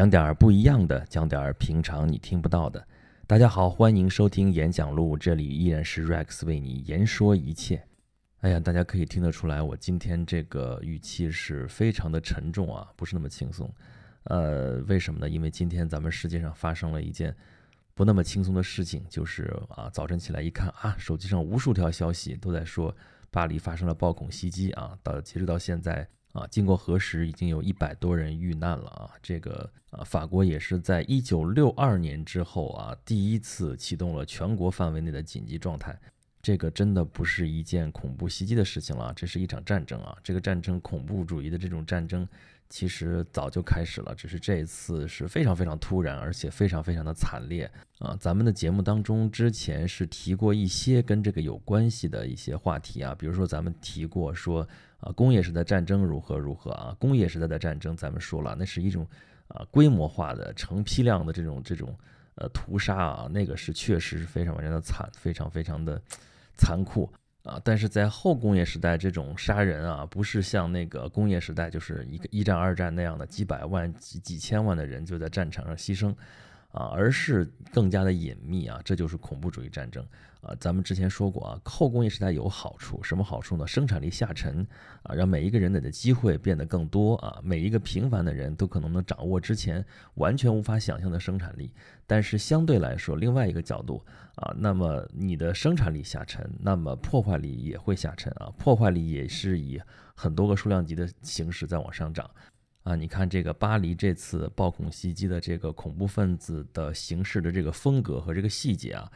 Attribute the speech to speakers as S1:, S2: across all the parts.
S1: 讲点儿不一样的，讲点儿平常你听不到的。大家好，欢迎收听演讲录，这里依然是 Rex 为你言说一切。哎呀，大家可以听得出来，我今天这个语气是非常的沉重啊，不是那么轻松。呃，为什么呢？因为今天咱们世界上发生了一件不那么轻松的事情，就是啊，早晨起来一看啊，手机上无数条消息都在说巴黎发生了暴恐袭击啊，到截止到现在。啊，经过核实，已经有一百多人遇难了啊！这个啊，法国也是在一九六二年之后啊，第一次启动了全国范围内的紧急状态。这个真的不是一件恐怖袭击的事情了，这是一场战争啊！这个战争，恐怖主义的这种战争，其实早就开始了，只是这一次是非常非常突然，而且非常非常的惨烈啊！咱们的节目当中之前是提过一些跟这个有关系的一些话题啊，比如说咱们提过说。啊，工业时代战争如何如何啊？工业时代的战争，咱们说了，那是一种啊规模化的、成批量的这种这种呃屠杀啊，那个是确实是非常非常的惨，非常非常的残酷啊。但是在后工业时代，这种杀人啊，不是像那个工业时代，就是一个一战、二战那样的几百万、几几千万的人就在战场上牺牲。啊，而是更加的隐秘啊，这就是恐怖主义战争啊。咱们之前说过啊，后工业时代有好处，什么好处呢？生产力下沉啊，让每一个人的机会变得更多啊，每一个平凡的人都可能能掌握之前完全无法想象的生产力。但是相对来说，另外一个角度啊，那么你的生产力下沉，那么破坏力也会下沉啊，破坏力也是以很多个数量级的形式在往上涨。啊，你看这个巴黎这次暴恐袭击的这个恐怖分子的行事的这个风格和这个细节啊，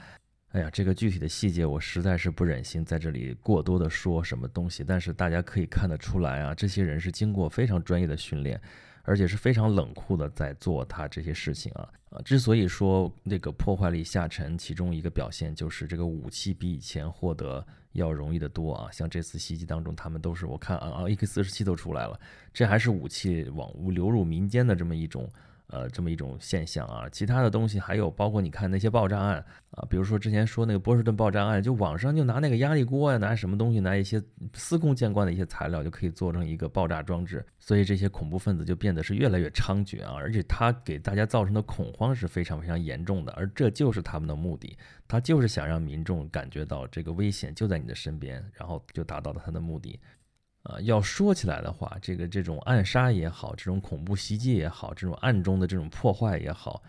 S1: 哎呀，这个具体的细节我实在是不忍心在这里过多的说什么东西，但是大家可以看得出来啊，这些人是经过非常专业的训练。而且是非常冷酷的在做他这些事情啊啊！之所以说那个破坏力下沉，其中一个表现就是这个武器比以前获得要容易的多啊。像这次袭击当中，他们都是我看啊啊，AK 四十七都出来了，这还是武器往流入民间的这么一种。呃，这么一种现象啊，其他的东西还有包括你看那些爆炸案啊，比如说之前说那个波士顿爆炸案，就网上就拿那个压力锅呀，拿什么东西，拿一些司空见惯的一些材料就可以做成一个爆炸装置，所以这些恐怖分子就变得是越来越猖獗啊，而且他给大家造成的恐慌是非常非常严重的，而这就是他们的目的，他就是想让民众感觉到这个危险就在你的身边，然后就达到了他的目的。啊，要说起来的话，这个这种暗杀也好，这种恐怖袭击也好，这种暗中的这种破坏也好，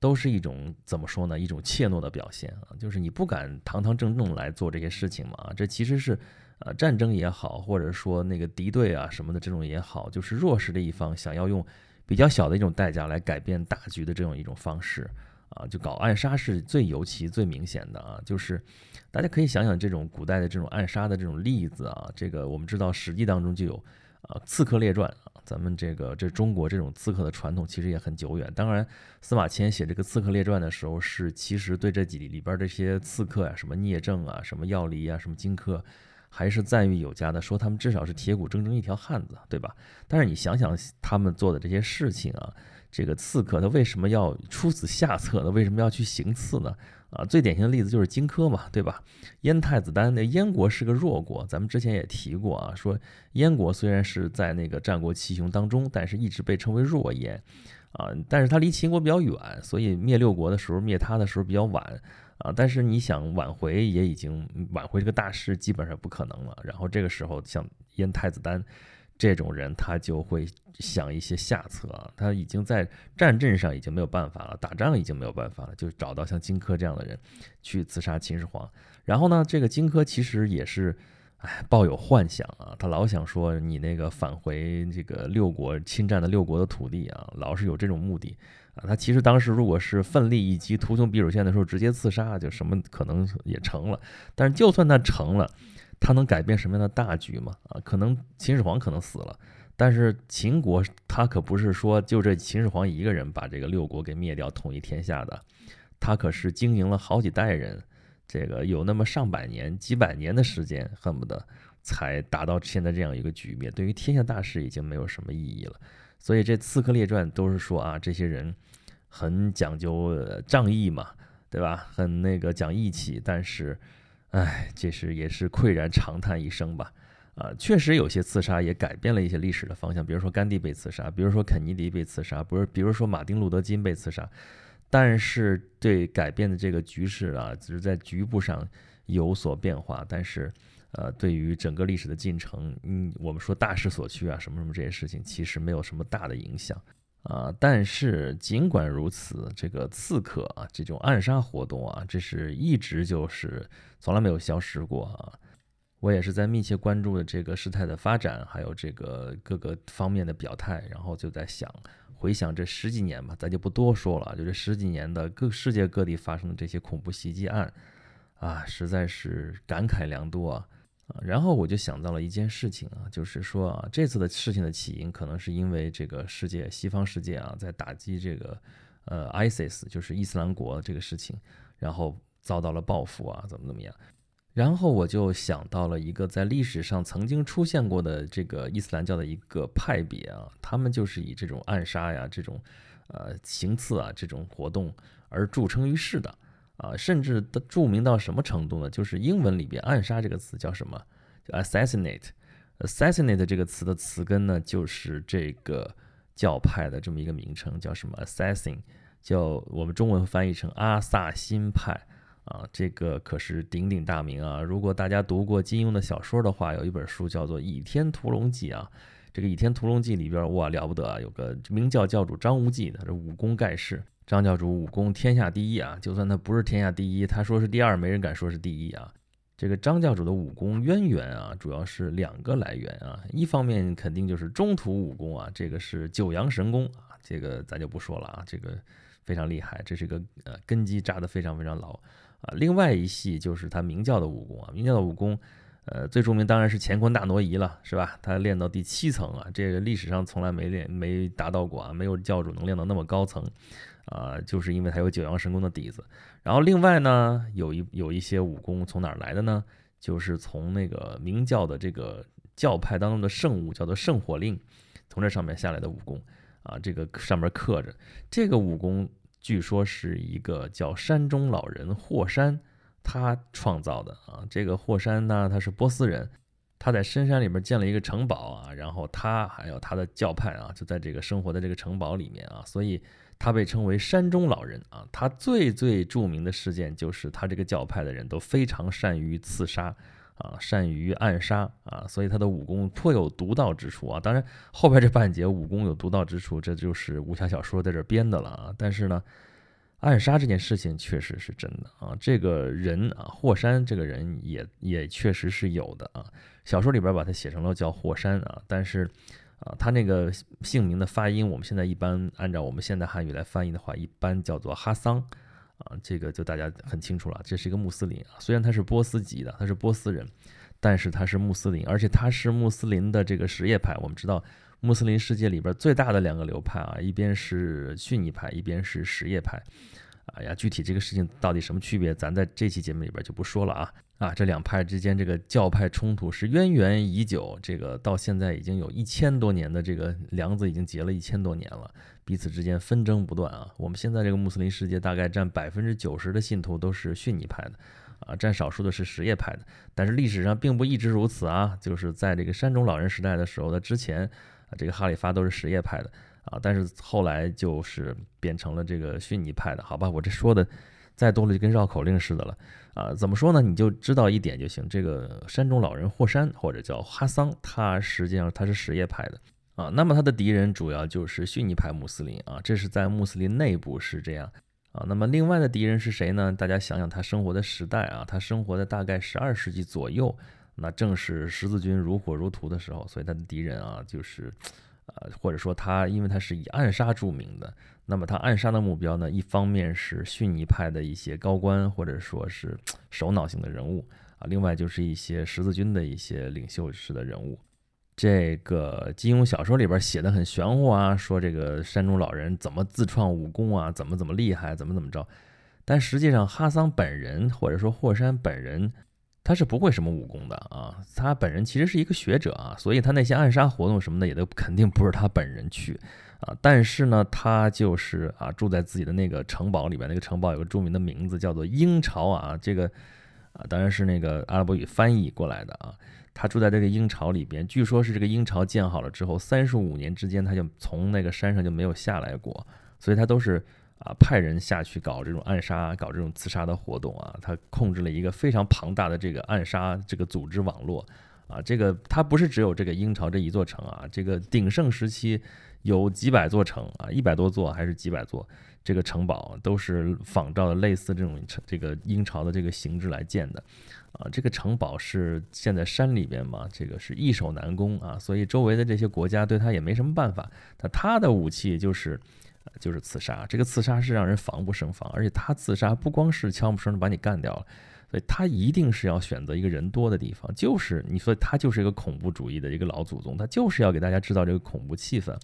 S1: 都是一种怎么说呢？一种怯懦的表现啊，就是你不敢堂堂正正来做这些事情嘛。这其实是，呃，战争也好，或者说那个敌对啊什么的这种也好，就是弱势的一方想要用比较小的一种代价来改变大局的这种一种方式。啊就搞暗杀是最尤其、最明显的啊，就是大家可以想想这种古代的这种暗杀的这种例子啊，这个我们知道《史记》当中就有啊，《刺客列传》啊，咱们这个这中国这种刺客的传统其实也很久远。当然，司马迁写这个《刺客列传》的时候，是其实对这几里边这些刺客呀，什么聂政啊，什么要离啊，什么荆轲，还是赞誉有加的，说他们至少是铁骨铮铮一条汉子，对吧？但是你想想他们做的这些事情啊。这个刺客他为什么要出此下策呢？为什么要去行刺呢？啊，最典型的例子就是荆轲嘛，对吧？燕太子丹，那燕国是个弱国，咱们之前也提过啊，说燕国虽然是在那个战国七雄当中，但是一直被称为弱燕，啊，但是他离秦国比较远，所以灭六国的时候灭他的时候比较晚，啊，但是你想挽回也已经挽回这个大势基本上不可能了。然后这个时候像燕太子丹。这种人他就会想一些下策啊，他已经在战阵上已经没有办法了，打仗已经没有办法了，就找到像荆轲这样的人去刺杀秦始皇。然后呢，这个荆轲其实也是，哎，抱有幻想啊，他老想说你那个返回这个六国侵占的六国的土地啊，老是有这种目的啊。他其实当时如果是奋力一击，图穷匕首现的时候直接刺杀，就什么可能也成了。但是就算他成了。他能改变什么样的大局吗？啊，可能秦始皇可能死了，但是秦国他可不是说就这秦始皇一个人把这个六国给灭掉，统一天下的，他可是经营了好几代人，这个有那么上百年、几百年的时间，恨不得才达到现在这样一个局面。对于天下大事已经没有什么意义了。所以这《刺客列传》都是说啊，这些人很讲究仗义嘛，对吧？很那个讲义气，但是。唉，这是也是喟然长叹一声吧，啊，确实有些刺杀也改变了一些历史的方向，比如说甘地被刺杀，比如说肯尼迪被刺杀，不是，比如说马丁路德金被刺杀，但是对改变的这个局势啊，只是在局部上有所变化，但是。呃，对于整个历史的进程，嗯，我们说大势所趋啊，什么什么这些事情，其实没有什么大的影响啊。但是尽管如此，这个刺客啊，这种暗杀活动啊，这是一直就是从来没有消失过啊。我也是在密切关注的这个事态的发展，还有这个各个方面的表态，然后就在想，回想这十几年吧，咱就不多说了，就这十几年的各世界各地发生的这些恐怖袭击案啊，实在是感慨良多啊。啊然后我就想到了一件事情啊，就是说啊，这次的事情的起因可能是因为这个世界西方世界啊，在打击这个呃 ISIS，就是伊斯兰国这个事情，然后遭到了报复啊，怎么怎么样。然后我就想到了一个在历史上曾经出现过的这个伊斯兰教的一个派别啊，他们就是以这种暗杀呀、这种呃行刺啊这种活动而著称于世的。啊，甚至的著名到什么程度呢？就是英文里边“暗杀”这个词叫什么？叫 “assassinate”。“assassinate” 这个词的词根呢，就是这个教派的这么一个名称，叫什么？“assassin”，叫我们中文翻译成阿萨辛派。啊，这个可是鼎鼎大名啊！如果大家读过金庸的小说的话，有一本书叫做《倚天屠龙记》啊。这个《倚天屠龙记》里边，哇，了不得啊！有个明教教主张无忌，他是武功盖世。张教主武功天下第一啊，就算他不是天下第一，他说是第二，没人敢说是第一啊。这个张教主的武功渊源啊，主要是两个来源啊。一方面肯定就是中土武功啊，这个是九阳神功啊，这个咱就不说了啊，这个非常厉害，这是一个呃根基扎得非常非常牢啊。另外一系就是他明教的武功啊，明教的武功，呃，最著名当然是乾坤大挪移了，是吧？他练到第七层啊，这个历史上从来没练没达到过啊，没有教主能练到那么高层。啊，就是因为他有九阳神功的底子，然后另外呢，有一有一些武功从哪儿来的呢？就是从那个明教的这个教派当中的圣物，叫做圣火令，从这上面下来的武功啊，这个上面刻着这个武功，据说是一个叫山中老人霍山他创造的啊。这个霍山呢，他是波斯人，他在深山里面建了一个城堡啊，然后他还有他的教派啊，就在这个生活的这个城堡里面啊，所以。他被称为山中老人啊，他最最著名的事件就是他这个教派的人都非常善于刺杀啊，善于暗杀啊，所以他的武功颇有独到之处啊。当然后边这半截武功有独到之处，这就是武侠小说在这编的了啊。但是呢，暗杀这件事情确实是真的啊。这个人啊，霍山这个人也也确实是有的啊。小说里边把他写成了叫霍山啊，但是。啊，他那个姓名的发音，我们现在一般按照我们现代汉语来翻译的话，一般叫做哈桑，啊，这个就大家很清楚了，这是一个穆斯林啊。虽然他是波斯籍的，他是波斯人，但是他是穆斯林，而且他是穆斯林的这个什叶派。我们知道，穆斯林世界里边最大的两个流派啊，一边是逊尼派，一边是什叶派。哎呀，具体这个事情到底什么区别，咱在这期节目里边就不说了啊啊！这两派之间这个教派冲突是渊源已久，这个到现在已经有一千多年的这个梁子已经结了一千多年了，彼此之间纷争不断啊。我们现在这个穆斯林世界大概占百分之九十的信徒都是逊尼派的，啊，占少数的是什叶派的。但是历史上并不一直如此啊，就是在这个山中老人时代的时候的之前这个哈里发都是什叶派的。啊，但是后来就是变成了这个逊尼派的，好吧？我这说的再多了就跟绕口令似的了啊！怎么说呢？你就知道一点就行。这个山中老人霍山或者叫哈桑，他实际上他是什叶派的啊。那么他的敌人主要就是逊尼派穆斯林啊，这是在穆斯林内部是这样啊。那么另外的敌人是谁呢？大家想想他生活的时代啊，他生活在大概十二世纪左右，那正是十字军如火如荼的时候，所以他的敌人啊就是。呃，或者说他，因为他是以暗杀著名的，那么他暗杀的目标呢，一方面是逊尼派的一些高官，或者说是首脑型的人物啊，另外就是一些十字军的一些领袖式的人物。这个金庸小说里边写的很玄乎啊，说这个山中老人怎么自创武功啊，怎么怎么厉害，怎么怎么着，但实际上哈桑本人或者说霍山本人。他是不会什么武功的啊，他本人其实是一个学者啊，所以他那些暗杀活动什么的也都肯定不是他本人去啊。但是呢，他就是啊住在自己的那个城堡里边，那个城堡有个著名的名字叫做鹰巢啊。这个啊，当然是那个阿拉伯语翻译过来的啊。他住在这个鹰巢里边，据说是这个鹰巢建好了之后，三十五年之间他就从那个山上就没有下来过，所以他都是啊派人下去搞这种暗杀、搞这种刺杀的活动啊。他控制了一个非常庞大的这个暗杀这个组织网络啊。这个他不是只有这个鹰巢这一座城啊，这个鼎盛时期有几百座城啊，一百多座还是几百座这个城堡都是仿照的类似这种这个鹰巢的这个形制来建的。啊，这个城堡是建在山里边嘛，这个是易守难攻啊，所以周围的这些国家对他也没什么办法。那他的武器就是，就是刺杀。这个刺杀是让人防不胜防，而且他刺杀不光是悄无声的把你干掉了，所以他一定是要选择一个人多的地方。就是你说他就是一个恐怖主义的一个老祖宗，他就是要给大家制造这个恐怖气氛，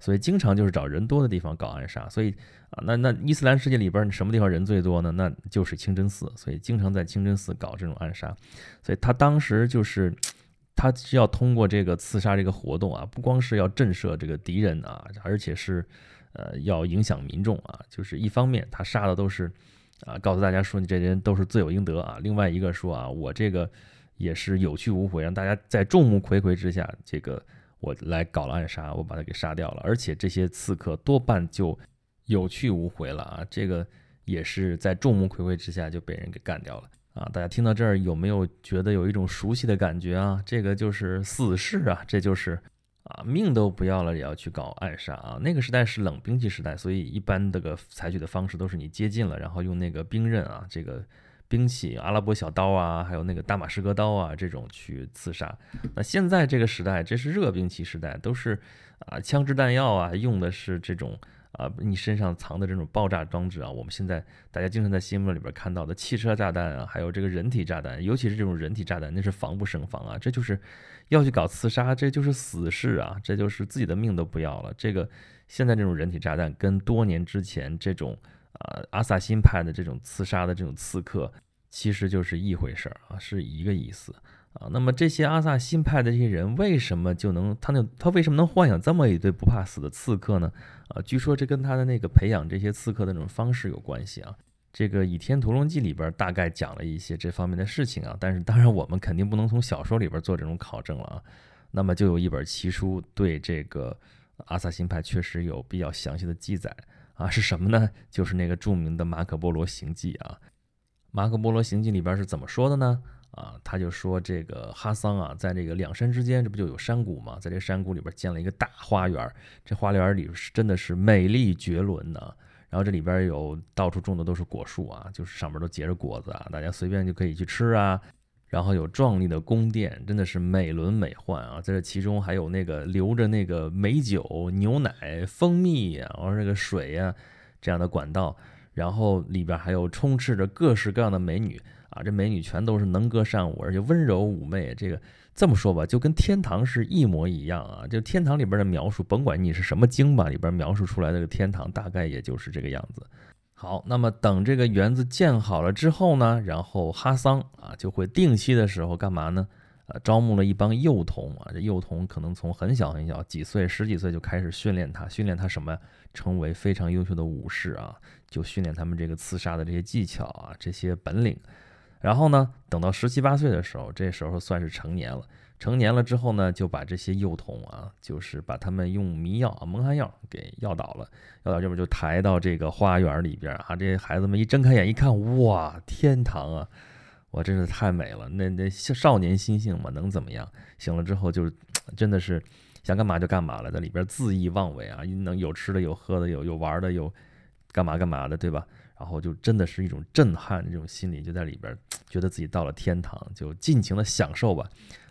S1: 所以经常就是找人多的地方搞暗杀。所以。啊，那那伊斯兰世界里边，你什么地方人最多呢？那就是清真寺，所以经常在清真寺搞这种暗杀。所以他当时就是，他是要通过这个刺杀这个活动啊，不光是要震慑这个敌人啊，而且是，呃，要影响民众啊。就是一方面他杀的都是，啊，告诉大家说你这些人都是罪有应得啊。另外一个说啊，我这个也是有去无回，让大家在众目睽睽之下，这个我来搞了暗杀，我把他给杀掉了。而且这些刺客多半就。有去无回了啊！这个也是在众目睽睽之下就被人给干掉了啊！大家听到这儿有没有觉得有一种熟悉的感觉啊？这个就是死士啊，这就是啊，命都不要了也要去搞暗杀啊！那个时代是冷兵器时代，所以一般这个采取的方式都是你接近了，然后用那个兵刃啊，这个兵器，阿拉伯小刀啊，还有那个大马士革刀啊，这种去刺杀。那现在这个时代，这是热兵器时代，都是啊，枪支弹药啊，用的是这种。啊，你身上藏的这种爆炸装置啊，我们现在大家经常在新闻里边看到的汽车炸弹啊，还有这个人体炸弹，尤其是这种人体炸弹，那是防不胜防啊！这就是要去搞刺杀，这就是死士啊，这就是自己的命都不要了。这个现在这种人体炸弹跟多年之前这种啊阿萨辛派的这种刺杀的这种刺客，其实就是一回事儿啊，是一个意思。啊，那么这些阿萨辛派的这些人为什么就能他那他为什么能幻想这么一堆不怕死的刺客呢？啊，据说这跟他的那个培养这些刺客的那种方式有关系啊。这个《倚天屠龙记》里边大概讲了一些这方面的事情啊，但是当然我们肯定不能从小说里边做这种考证了啊。那么就有一本奇书对这个阿萨辛派确实有比较详细的记载啊，是什么呢？就是那个著名的《马可波罗行记》啊，《马可波罗行记》里边是怎么说的呢？啊，他就说这个哈桑啊，在这个两山之间，这不就有山谷吗？在这山谷里边建了一个大花园，这花园里是真的是美丽绝伦的。然后这里边有到处种的都是果树啊，就是上面都结着果子啊，大家随便就可以去吃啊。然后有壮丽的宫殿，真的是美轮美奂啊。在这其中还有那个流着那个美酒、牛奶、蜂蜜，然后这个水呀这样的管道，然后里边还有充斥着各式各样的美女。啊，这美女全都是能歌善舞，而且温柔妩媚。这个这么说吧，就跟天堂是一模一样啊！就天堂里边的描述，甭管你是什么经吧，里边描述出来的这个天堂，大概也就是这个样子。好，那么等这个园子建好了之后呢，然后哈桑啊就会定期的时候干嘛呢？啊，招募了一帮幼童啊，这幼童可能从很小很小，几岁十几岁就开始训练他，训练他什么？成为非常优秀的武士啊，就训练他们这个刺杀的这些技巧啊，这些本领。然后呢，等到十七八岁的时候，这时候算是成年了。成年了之后呢，就把这些幼童啊，就是把他们用迷药啊、蒙汗药给药倒了。药倒这边就抬到这个花园里边啊。这些孩子们一睁开眼一看，哇，天堂啊！哇，真是太美了。那那少年心性嘛，能怎么样？醒了之后就是真的是想干嘛就干嘛了，在里边恣意妄为啊，能有吃的、有喝的、有有玩的、有干嘛干嘛的，对吧？然后就真的是一种震撼这种心理，就在里边，觉得自己到了天堂，就尽情的享受吧，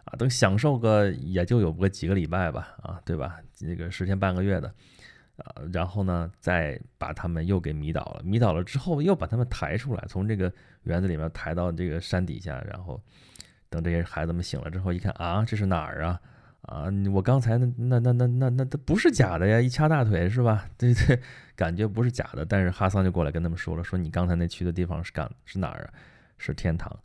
S1: 啊，等享受个也就有个几个礼拜吧，啊，对吧？这个十天半个月的，啊，然后呢，再把他们又给迷倒了，迷倒了之后，又把他们抬出来，从这个园子里面抬到这个山底下，然后等这些孩子们醒了之后，一看啊，这是哪儿啊？啊，我刚才那那那那那那，不是假的呀！一掐大腿是吧？对对，感觉不是假的。但是哈桑就过来跟他们说了，说你刚才那去的地方是干是哪儿啊？是天堂，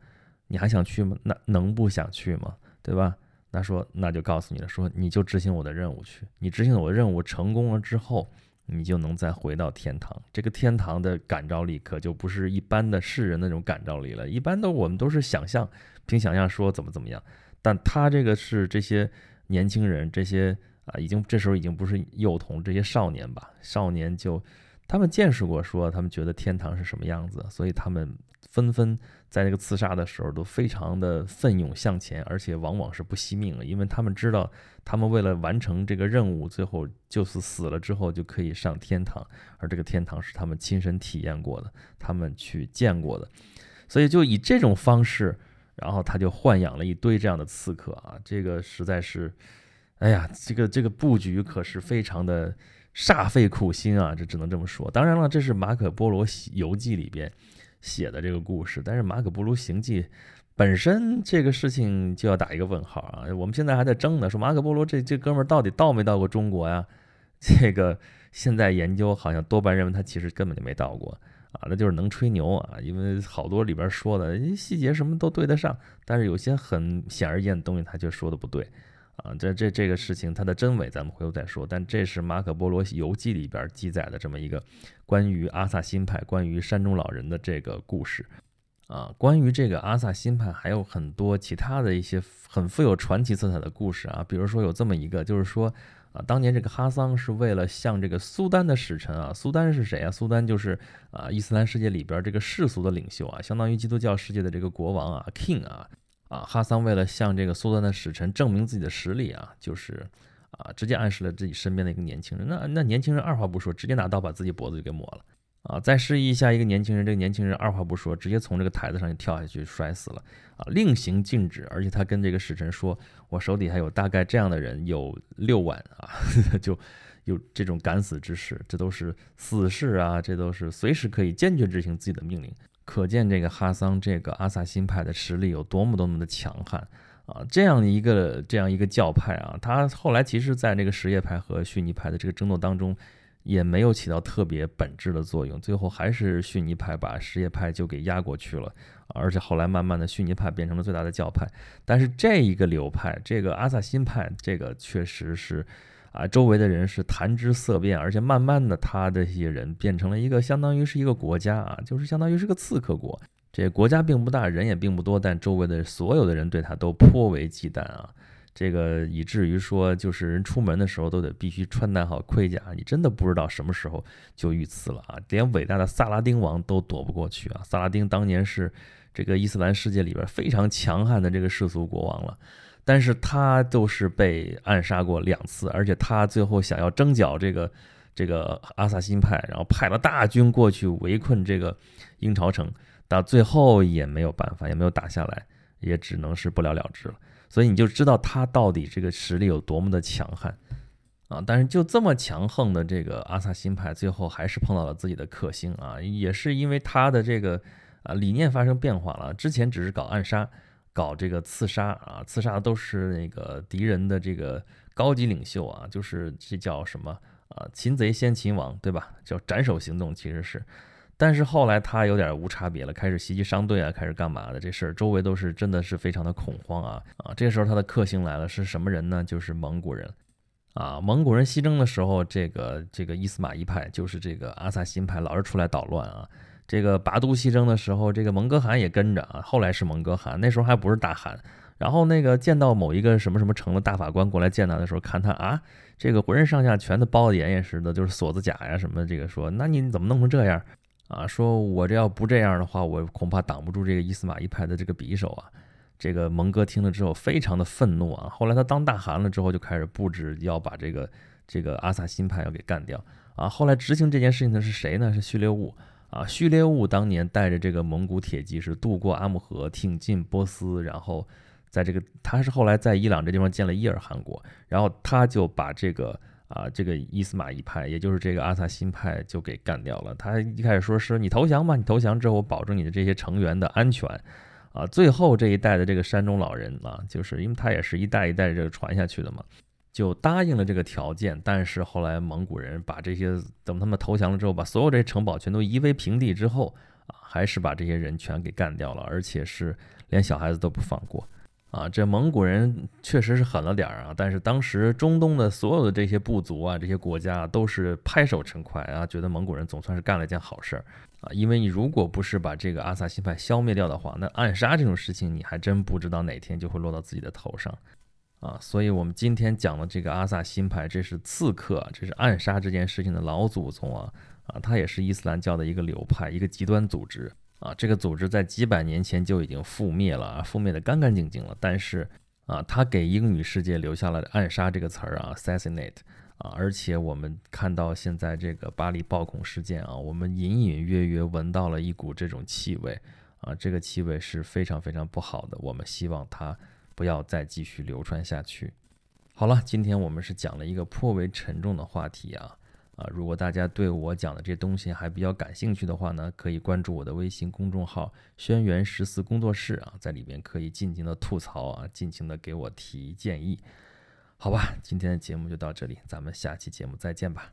S1: 你还想去吗？那能不想去吗？对吧？那说那就告诉你了，说你就执行我的任务去。你执行我的任务成功了之后，你就能再回到天堂。这个天堂的感召力可就不是一般的世人那种感召力了，一般的我们都是想象，凭想象说怎么怎么样，但他这个是这些年轻人，这些啊已经这时候已经不是幼童，这些少年吧，少年就他们见识过，说他们觉得天堂是什么样子，所以他们纷纷。在这个刺杀的时候，都非常的奋勇向前，而且往往是不惜命了，因为他们知道，他们为了完成这个任务，最后就是死了之后就可以上天堂，而这个天堂是他们亲身体验过的，他们去见过的，所以就以这种方式，然后他就豢养了一堆这样的刺客啊，这个实在是，哎呀，这个这个布局可是非常的煞费苦心啊，这只能这么说。当然了，这是马可波罗游记里边。写的这个故事，但是《马可波罗行记》本身这个事情就要打一个问号啊！我们现在还在争呢，说马可波罗这这哥们儿到底到没到过中国呀？这个现在研究好像多半认为他其实根本就没到过啊，那就是能吹牛啊！因为好多里边说的细节什么都对得上，但是有些很显而易见的东西他就说的不对。啊，这这这个事情它的真伪咱们回头再说。但这是马可波罗游记里边记载的这么一个关于阿萨辛派、关于山中老人的这个故事。啊，关于这个阿萨辛派还有很多其他的一些很富有传奇色彩的故事啊。比如说有这么一个，就是说啊，当年这个哈桑是为了向这个苏丹的使臣啊，苏丹是谁啊？苏丹就是啊伊斯兰世界里边这个世俗的领袖啊，相当于基督教世界的这个国王啊，king 啊。啊，哈桑为了向这个苏丹的使臣证明自己的实力啊，就是啊，直接暗示了自己身边的一个年轻人。那那年轻人二话不说，直接拿刀把自己脖子就给抹了啊。再示意一下一个年轻人，这个年轻人二话不说，直接从这个台子上就跳下去摔死了啊，令行禁止。而且他跟这个使臣说：“我手底下有大概这样的人有六万啊，就有这种敢死之士，这都是死士啊，这都是随时可以坚决执行自己的命令。”可见这个哈桑这个阿萨辛派的实力有多么多么的强悍啊！这样一个这样一个教派啊，他后来其实在这个什叶派和逊尼派的这个争斗当中，也没有起到特别本质的作用，最后还是逊尼派把什叶派就给压过去了，而且后来慢慢的逊尼派变成了最大的教派。但是这一个流派，这个阿萨辛派，这个确实是。啊，周围的人是谈之色变，而且慢慢的，他的一些人变成了一个相当于是一个国家啊，就是相当于是个刺客国。这国家并不大，人也并不多，但周围的所有的人对他都颇为忌惮啊。这个以至于说，就是人出门的时候都得必须穿戴好盔甲，你真的不知道什么时候就遇刺了啊！连伟大的萨拉丁王都躲不过去啊！萨拉丁当年是这个伊斯兰世界里边非常强悍的这个世俗国王了。但是他都是被暗杀过两次，而且他最后想要征剿这个这个阿萨辛派，然后派了大军过去围困这个鹰巢城，到最后也没有办法，也没有打下来，也只能是不了了之了。所以你就知道他到底这个实力有多么的强悍啊！但是就这么强横的这个阿萨辛派，最后还是碰到了自己的克星啊，也是因为他的这个啊理念发生变化了，之前只是搞暗杀。搞这个刺杀啊，刺杀都是那个敌人的这个高级领袖啊，就是这叫什么啊？擒贼先擒王，对吧？叫斩首行动，其实是。但是后来他有点无差别了，开始袭击商队啊，开始干嘛的？这事儿周围都是真的是非常的恐慌啊啊！这时候他的克星来了，是什么人呢？就是蒙古人啊！蒙古人西征的时候，这个这个伊斯玛仪派，就是这个阿萨辛派，老是出来捣乱啊。这个拔都西征的时候，这个蒙哥汗也跟着啊。后来是蒙哥汗，那时候还不是大汗。然后那个见到某一个什么什么城的大法官过来见他的时候，看他啊，这个浑身上下全都包的严严实的，就是锁子甲呀什么。这个说，那你怎么弄成这样啊？说我这要不这样的话，我恐怕挡不住这个伊斯玛仪派的这个匕首啊。这个蒙哥听了之后非常的愤怒啊。后来他当大汗了之后，就开始布置要把这个这个阿萨辛派要给干掉啊。后来执行这件事情的是谁呢？是序列兀。啊，序列兀当年带着这个蒙古铁骑是渡过阿木河，挺进波斯，然后在这个他是后来在伊朗这地方建了伊尔汗国，然后他就把这个啊这个伊斯玛仪派，也就是这个阿萨辛派就给干掉了。他一开始说是你投降吧，你投降之后我保证你的这些成员的安全啊。最后这一代的这个山中老人啊，就是因为他也是一代一代这个传下去的嘛。就答应了这个条件，但是后来蒙古人把这些等他们投降了之后，把所有这些城堡全都夷为平地之后啊，还是把这些人全给干掉了，而且是连小孩子都不放过啊，这蒙古人确实是狠了点儿啊，但是当时中东的所有的这些部族啊，这些国家都是拍手称快啊，觉得蒙古人总算是干了一件好事儿啊，因为你如果不是把这个阿萨辛派消灭掉的话，那暗杀这种事情你还真不知道哪天就会落到自己的头上啊，所以我们今天讲的这个阿萨辛派，这是刺客，这是暗杀这件事情的老祖宗啊啊，他也是伊斯兰教的一个流派，一个极端组织。啊，这个组织在几百年前就已经覆灭了，覆灭的干干净净了。但是啊，他给英语世界留下了“暗杀”这个词儿啊，assassinate 啊。而且我们看到现在这个巴黎暴恐事件啊，我们隐隐约约闻到了一股这种气味啊，这个气味是非常非常不好的。我们希望它不要再继续流传下去。好了，今天我们是讲了一个颇为沉重的话题啊。啊，如果大家对我讲的这东西还比较感兴趣的话呢，可以关注我的微信公众号“轩辕十四工作室”啊，在里边可以尽情的吐槽啊，尽情的给我提建议。好吧，今天的节目就到这里，咱们下期节目再见吧。